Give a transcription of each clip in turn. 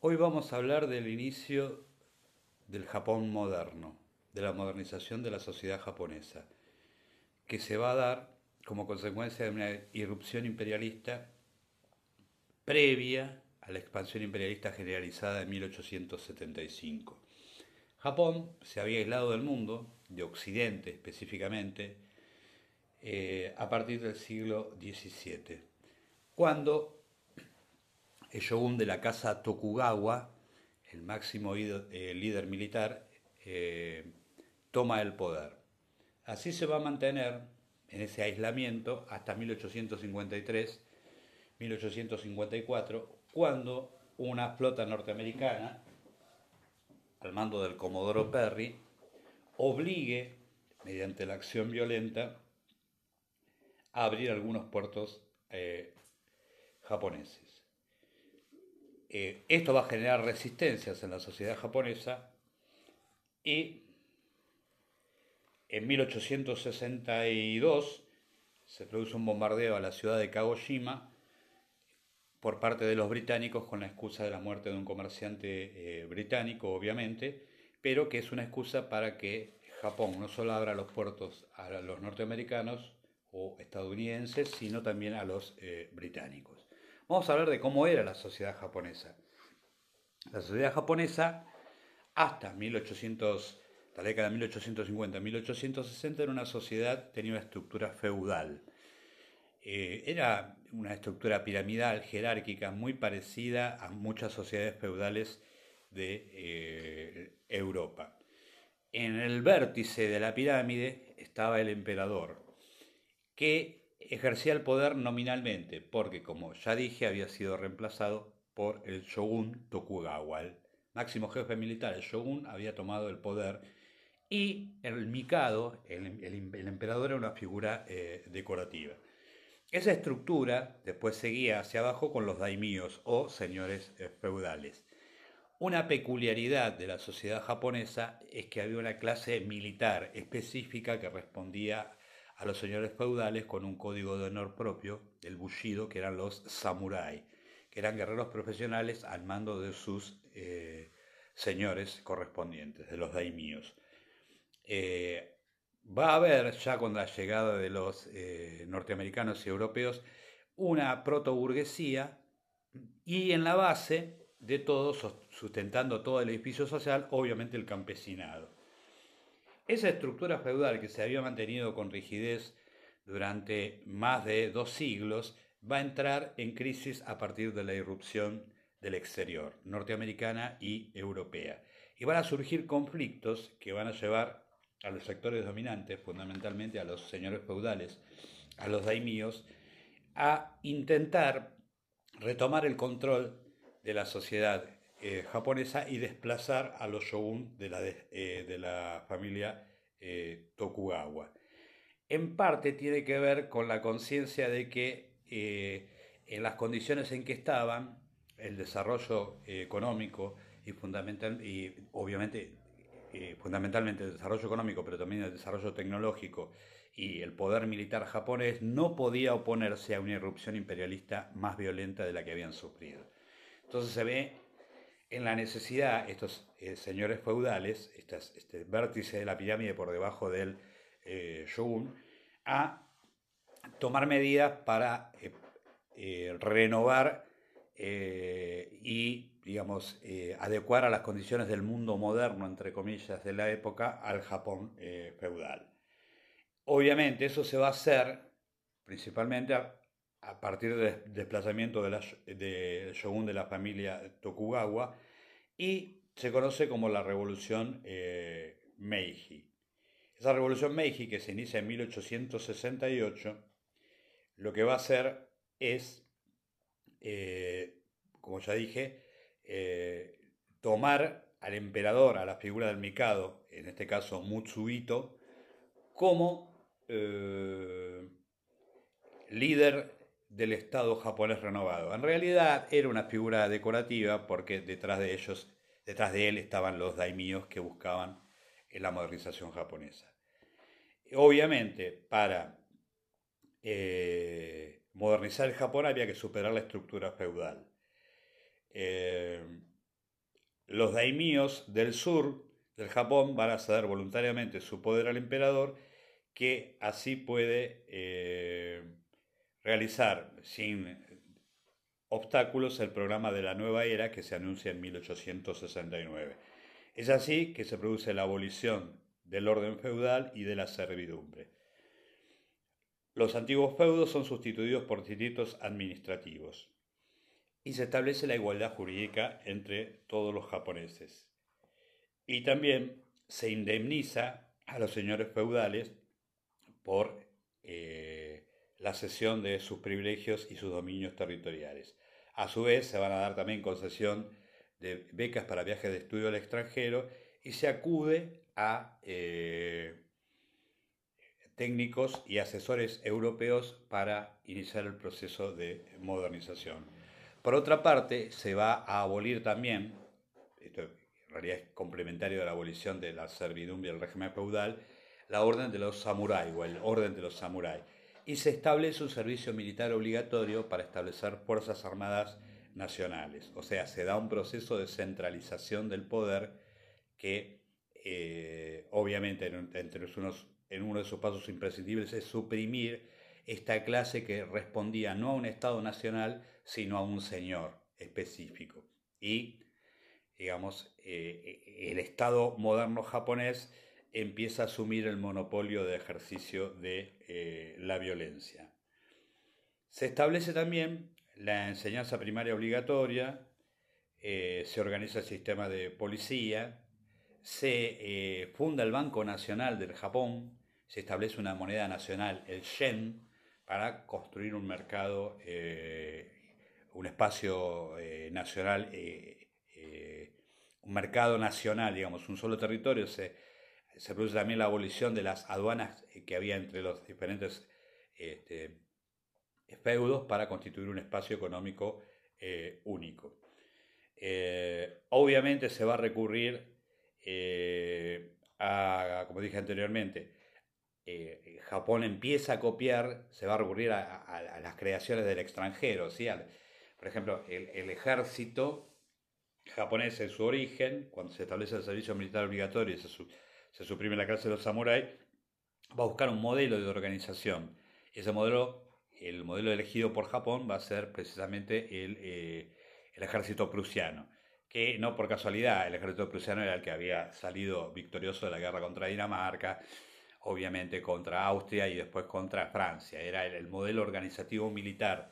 Hoy vamos a hablar del inicio del Japón moderno, de la modernización de la sociedad japonesa, que se va a dar como consecuencia de una irrupción imperialista previa a la expansión imperialista generalizada de 1875. Japón se había aislado del mundo, de Occidente específicamente, eh, a partir del siglo XVII, cuando el shogun de la casa Tokugawa, el máximo eh, líder militar, eh, toma el poder. Así se va a mantener en ese aislamiento hasta 1853-1854, cuando una flota norteamericana, al mando del Comodoro Perry, obligue, mediante la acción violenta, a abrir algunos puertos eh, japoneses. Eh, esto va a generar resistencias en la sociedad japonesa y en 1862 se produce un bombardeo a la ciudad de Kagoshima por parte de los británicos con la excusa de la muerte de un comerciante eh, británico, obviamente, pero que es una excusa para que Japón no solo abra los puertos a los norteamericanos, o estadounidenses, sino también a los eh, británicos. Vamos a hablar de cómo era la sociedad japonesa. La sociedad japonesa, hasta 1800, la década de 1850-1860, era una sociedad, tenía una estructura feudal. Eh, era una estructura piramidal, jerárquica, muy parecida a muchas sociedades feudales de eh, Europa. En el vértice de la pirámide estaba el emperador, que ejercía el poder nominalmente, porque como ya dije había sido reemplazado por el shogun Tokugawa, el máximo jefe militar. El shogun había tomado el poder y el mikado, el, emperador, era una figura eh, decorativa. Esa estructura después seguía hacia abajo con los daimíos o señores eh, feudales. Una peculiaridad de la sociedad japonesa es que había una clase militar específica que respondía a los señores feudales con un código de honor propio, el bushido, que eran los samurai, que eran guerreros profesionales al mando de sus eh, señores correspondientes, de los daimíos. Eh, va a haber, ya con la llegada de los eh, norteamericanos y europeos, una protoburguesía y en la base de todo, sustentando todo el edificio social, obviamente el campesinado. Esa estructura feudal que se había mantenido con rigidez durante más de dos siglos va a entrar en crisis a partir de la irrupción del exterior, norteamericana y europea. Y van a surgir conflictos que van a llevar a los sectores dominantes, fundamentalmente a los señores feudales, a los daimíos, a intentar retomar el control de la sociedad eh, japonesa y desplazar a los shogun de la, eh, de la familia eh, Tokugawa. En parte tiene que ver con la conciencia de que en las condiciones en que estaban, el desarrollo económico y, fundamental, y obviamente fundamentalmente el desarrollo económico, pero también el desarrollo tecnológico y el poder militar japonés no podía oponerse a una irrupción imperialista más violenta de la que habían sufrido. Entonces se ve en la necesidad, estos eh, señores feudales, este vértice de la pirámide por debajo del eh, shogun, a tomar medidas para eh, renovar y, digamos, adecuar a las condiciones del mundo moderno, entre comillas, de la época al Japón feudal. Obviamente eso se va a hacer principalmente a, a partir del desplazamiento del shogun de la familia Tokugawa y se conoce como la Revolución eh, Meiji. Esa Revolución Meiji, que se inicia en 1868, lo que va a hacer es, eh, como ya dije, eh, tomar al emperador, a la figura del Mikado, en este caso Mutsuhito, como líder del Estado japonés renovado. En realidad era una figura decorativa porque detrás de ellos, detrás de él estaban los daimíos que buscaban la modernización japonesa. Obviamente, para eh, modernizar el Japón había que superar la estructura feudal. Eh, los daimíos del sur del Japón van a ceder voluntariamente su poder al emperador, que así puede eh, realizar sin obstáculos el programa de la nueva era que se anuncia en 1869. Es así que se produce la abolición del orden feudal y de la servidumbre. Los antiguos feudos son sustituidos por distritos administrativos y se establece la igualdad jurídica entre todos los japoneses. Y también se indemniza a los señores feudales por eh, la cesión de sus privilegios y sus dominios territoriales. A su vez, se van a dar también concesión de becas para viajes de estudio al extranjero y se acude a eh, técnicos y asesores europeos para iniciar el proceso de modernización. Por otra parte, se va a abolir también, esto en realidad es complementario de la abolición de la servidumbre del régimen feudal, la orden de los samuráis o el orden de los samuráis. Y se establece un servicio militar obligatorio para establecer fuerzas armadas nacionales. O sea, se da un proceso de centralización del poder que eh, obviamente entre unos en uno de sus pasos imprescindibles es suprimir esta clase que respondía no a un Estado nacional, sino a un señor específico. Y, digamos, eh, el Estado moderno japonés empieza a asumir el monopolio de ejercicio de eh, la violencia. Se establece también la enseñanza primaria obligatoria, eh, se organiza el sistema de policía, se eh, funda el Banco Nacional del Japón, se establece una moneda nacional, el yen, para construir un mercado, un espacio nacional, un mercado nacional, digamos, un solo territorio. Se, se, produce también la abolición de las aduanas que había entre los diferentes este, feudos para constituir un espacio económico único. obviamente se va a recurrir eh, como dije anteriormente, eh, Japón empieza a copiar, se va a recurrir a, las creaciones del extranjero. ¿sí? por ejemplo, el, ejército japonés en su origen, cuando se establece el servicio militar obligatorio y suprime la clase de los samuráis, va a buscar un modelo de organización. Ese modelo, el modelo elegido por Japón, va a ser precisamente el, eh, el ejército prusiano que no por casualidad el ejército prusiano era el que había salido victorioso de la guerra contra Dinamarca, obviamente contra Austria y después contra Francia. Era el, modelo organizativo militar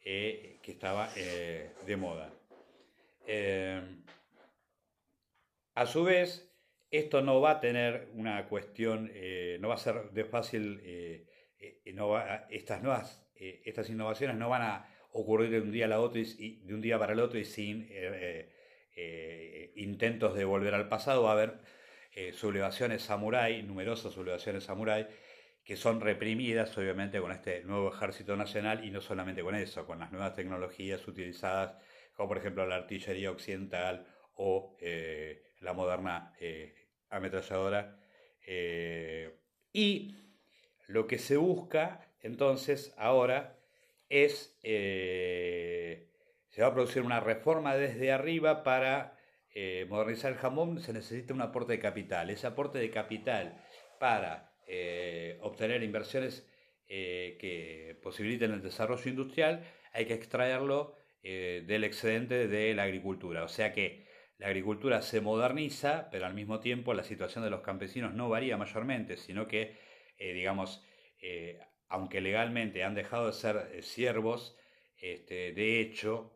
eh, que estaba eh, de moda. A su vez, esto no va a tener una cuestión, no va a ser de fácil, estas nuevas, estas innovaciones no van a ocurrir de un día a otro y, de un día para el otro y sin eh, intentos de volver al pasado, va a haber eh, sublevaciones samurái, numerosas sublevaciones samurái, que son reprimidas obviamente con este nuevo ejército nacional y no solamente con eso, con las nuevas tecnologías utilizadas, como por ejemplo la artillería occidental o eh, la moderna ametralladora. y lo que se busca entonces ahora es se va a producir una reforma desde arriba para eh, modernizar el jamón, se necesita un aporte de capital. Ese aporte de capital para eh, obtener inversiones eh, que posibiliten el desarrollo industrial, hay que extraerlo del excedente de la agricultura. O sea que la agricultura se moderniza, pero al mismo tiempo la situación de los campesinos no varía mayormente, sino que, digamos, aunque legalmente han dejado de ser siervos, este, de hecho,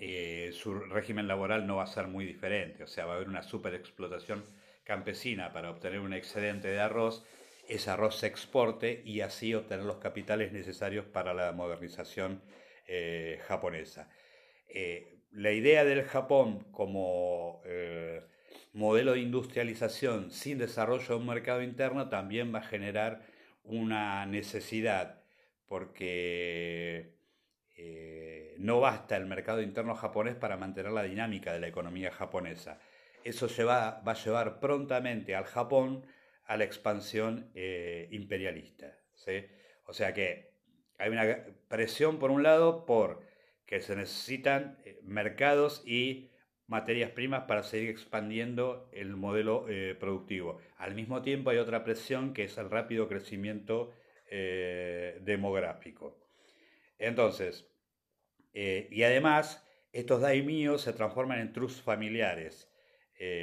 eh, su régimen laboral no va a ser muy diferente, o sea, va a haber una superexplotación campesina para obtener un excedente de arroz, ese arroz se exporte y así obtener los capitales necesarios para la modernización eh, japonesa. Eh, la idea del Japón como modelo de industrialización sin desarrollo de un mercado interno también va a generar una necesidad, porque no basta el mercado interno japonés para mantener la dinámica de la economía japonesa. Eso va a llevar prontamente al Japón a la expansión eh, imperialista. O sea que hay una presión por un lado por que se necesitan eh, mercados y materias primas para seguir expandiendo el modelo eh, productivo. Al mismo tiempo hay otra presión que es el rápido crecimiento eh, demográfico. Entonces, y además, estos daimyos se transforman en trust familiares.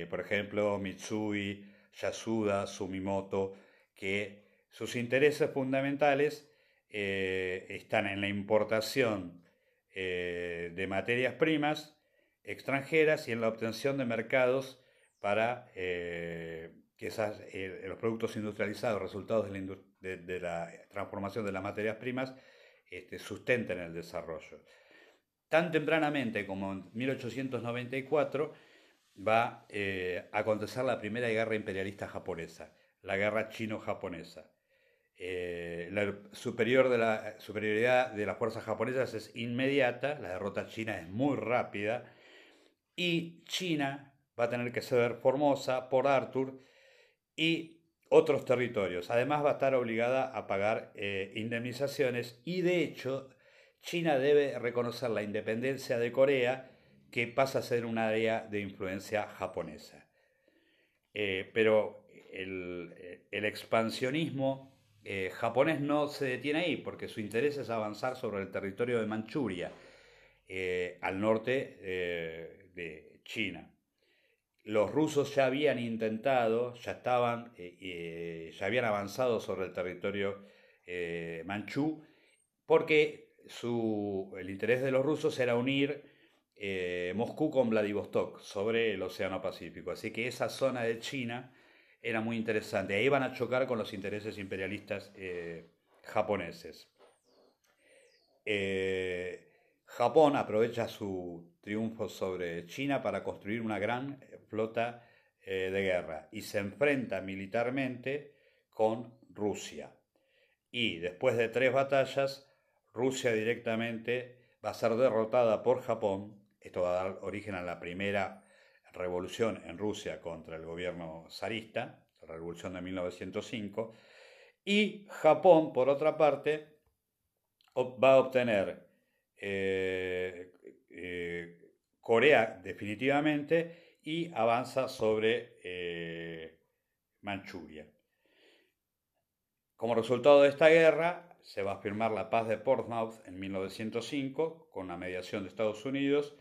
por ejemplo, Mitsui, Yasuda, Sumimoto, que sus intereses fundamentales están en la importación de materias primas extranjeras y en la obtención de mercados para eh, que eh, los productos industrializados, resultados de la, transformación de las materias primas, este, sustenten el desarrollo. Tan tempranamente como en 1894 va eh, a acontecer la primera guerra imperialista japonesa, la guerra chino-japonesa. La superior de la superioridad de las fuerzas japonesas es inmediata, la derrota china es muy rápida, y China va a tener que ceder Formosa, por Arthur y otros territorios. Además va a estar obligada a pagar eh, indemnizaciones y de hecho China debe reconocer la independencia de Corea que pasa a ser un área de influencia japonesa. Eh, pero el, expansionismo eh, japonés no se detiene ahí porque su interés es avanzar sobre el territorio de Manchuria, al norte de China. Los rusos ya habían intentado, ya estaban, eh, eh, ya habían avanzado sobre el territorio eh, manchú, porque el interés de los rusos era unir Moscú con Vladivostok sobre el Océano Pacífico. Así que esa zona de China era muy interesante. Ahí van a chocar con los intereses imperialistas japoneses. Japón aprovecha su triunfo sobre China para construir una gran eh, flota eh, de guerra y se enfrenta militarmente con Rusia. Y después de tres batallas, Rusia directamente va a ser derrotada por Japón. Esto va a dar origen a la primera revolución en Rusia contra el gobierno zarista, la revolución de 1905. Y Japón, por otra parte, va a obtener eh, eh, Corea definitivamente y avanza sobre eh, Manchuria. Como resultado de esta guerra, se va a firmar la paz de Portsmouth en 1905 con la mediación de Estados Unidos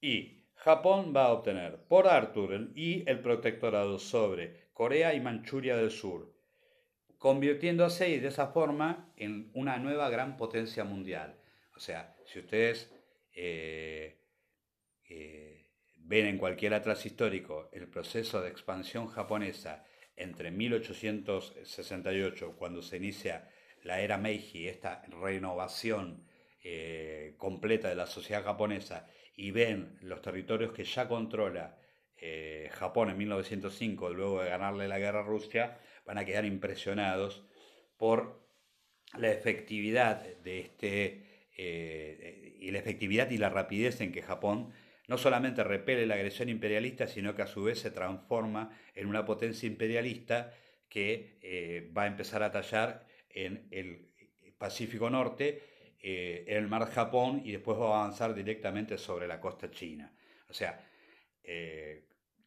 y Japón va a obtener por Arthur y el protectorado sobre Corea y Manchuria del Sur, convirtiéndose de esa forma en una nueva gran potencia mundial. O sea, si ustedes eh, eh, ven en cualquier atlas histórico el proceso de expansión japonesa entre 1868, cuando se inicia la era Meiji, esta renovación eh, completa de la sociedad japonesa, y ven los territorios que ya controla Japón en 1905, luego de ganarle la guerra a Rusia, van a quedar impresionados por la efectividad de este eh, y la efectividad y la rapidez en que Japón no solamente repele la agresión imperialista, sino que a su vez se transforma en una potencia imperialista que eh, va a empezar a tallar en el Pacífico Norte, eh, el mar Japón y después va a avanzar directamente sobre la costa china. O sea,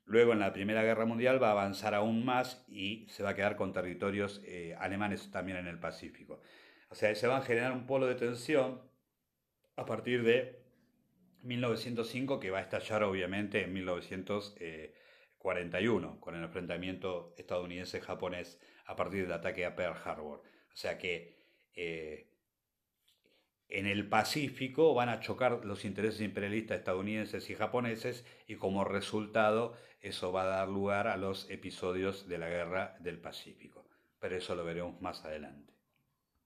luego en la Primera Guerra Mundial va a avanzar aún más y se va a quedar con territorios alemanes también en el Pacífico. O sea, se va a generar un polo de tensión a partir de 1905, que va a estallar obviamente en 1941, con el enfrentamiento estadounidense-japonés a partir del ataque a Pearl Harbor. O sea que eh, en el Pacífico van a chocar los intereses imperialistas estadounidenses y japoneses y como resultado eso va a dar lugar a los episodios de la guerra del Pacífico. Pero eso lo veremos más adelante.